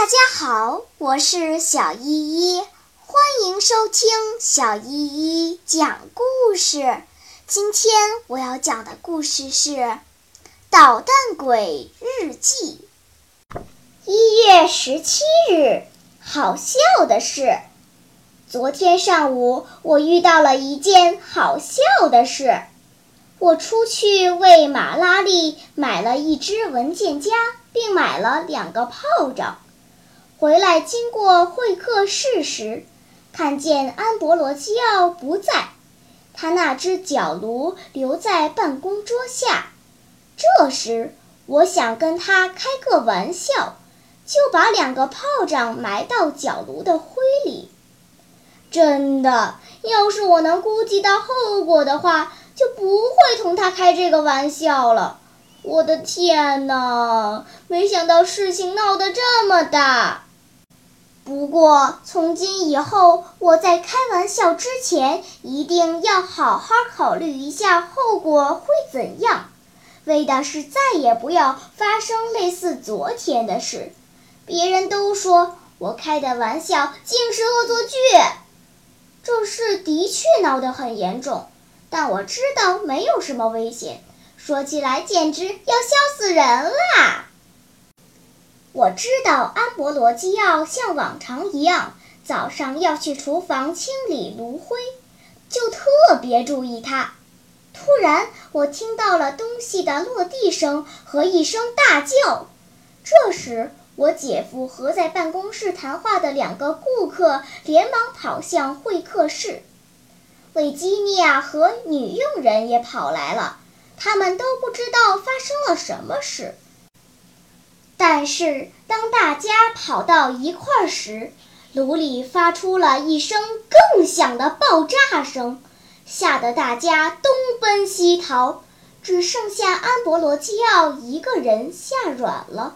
大家好，我是小依依，欢迎收听小依依讲故事。今天我要讲的故事是《捣蛋鬼日记》。一月十七日，好笑的事，昨天上午我遇到了一件好笑的事。我出去为马拉利买了一只文件夹，并买了两个炮仗。回来经过会客室时，看见安博罗基奥不在，他那只角炉留在办公桌下。这时，我想跟他开个玩笑，就把两个炮仗埋到角炉的灰里。真的，要是我能估计到后果的话，就不会同他开这个玩笑了。我的天哪！没想到事情闹得这么大。不过，从今以后，我在开玩笑之前，一定要好好考虑一下后果会怎样，为的是再也不要发生类似昨天的事。别人都说我开的玩笑竟是恶作剧，这事的确闹得很严重，但我知道没有什么危险，说起来简直要笑死人啦！我知道安博罗基奥像往常一样早上要去厨房清理炉灰，就特别注意他。突然，我听到了东西的落地声和一声大叫。这时，我姐夫和在办公室谈话的两个顾客连忙跑向会客室。维吉尼亚和女佣人也跑来了，他们都不知道发生了什么事。但是，当大家跑到一块儿时，炉里发出了一声更响的爆炸声，吓得大家东奔西逃，只剩下安博罗基奥一个人吓软了，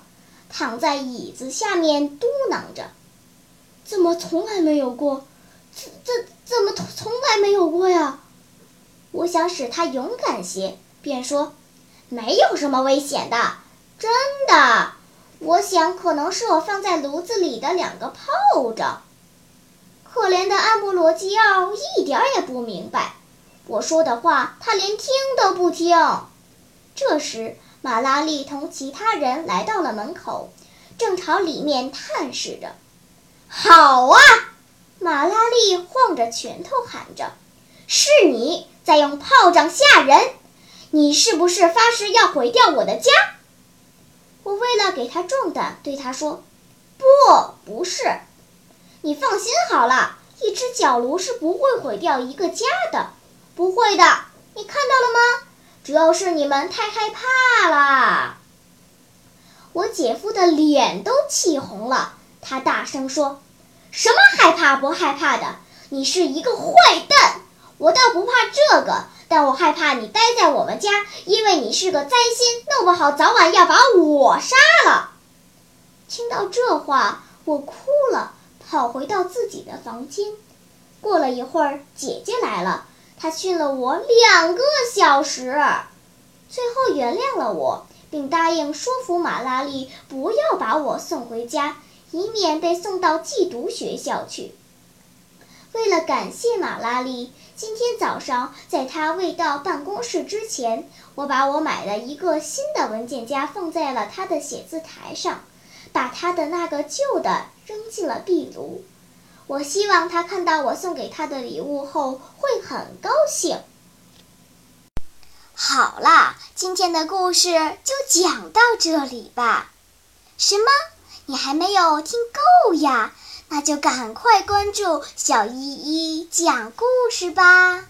躺在椅子下面嘟囔着：“怎么从来没有过？怎怎怎么从来没有过呀？”我想使他勇敢些，便说：“没有什么危险的，真的。”我想，可能是我放在炉子里的两个炮仗。可怜的安布罗基奥一点也不明白我说的话，他连听都不听。这时，马拉利同其他人来到了门口，正朝里面探视着。好啊！马拉利晃着拳头喊着：“是你在用炮仗吓人！你是不是发誓要毁掉我的家？”我为了给他壮胆，对他说：“不，不是，你放心好了，一只角炉是不会毁掉一个家的，不会的。你看到了吗？主要是你们太害怕了。”我姐夫的脸都气红了，他大声说：“什么害怕不害怕的？你是一个坏蛋！我倒不怕这个。”但我害怕你待在我们家，因为你是个灾星，弄不好早晚要把我杀了。听到这话，我哭了，跑回到自己的房间。过了一会儿，姐姐来了，她训了我两个小时，最后原谅了我，并答应说服马拉利不要把我送回家，以免被送到寄读学校去。为了感谢马拉利，今天早上在他未到办公室之前，我把我买了一个新的文件夹放在了他的写字台上，把他的那个旧的扔进了壁炉。我希望他看到我送给他的礼物后会很高兴。好啦，今天的故事就讲到这里吧。什么？你还没有听够呀？那就赶快关注小依依讲故事吧。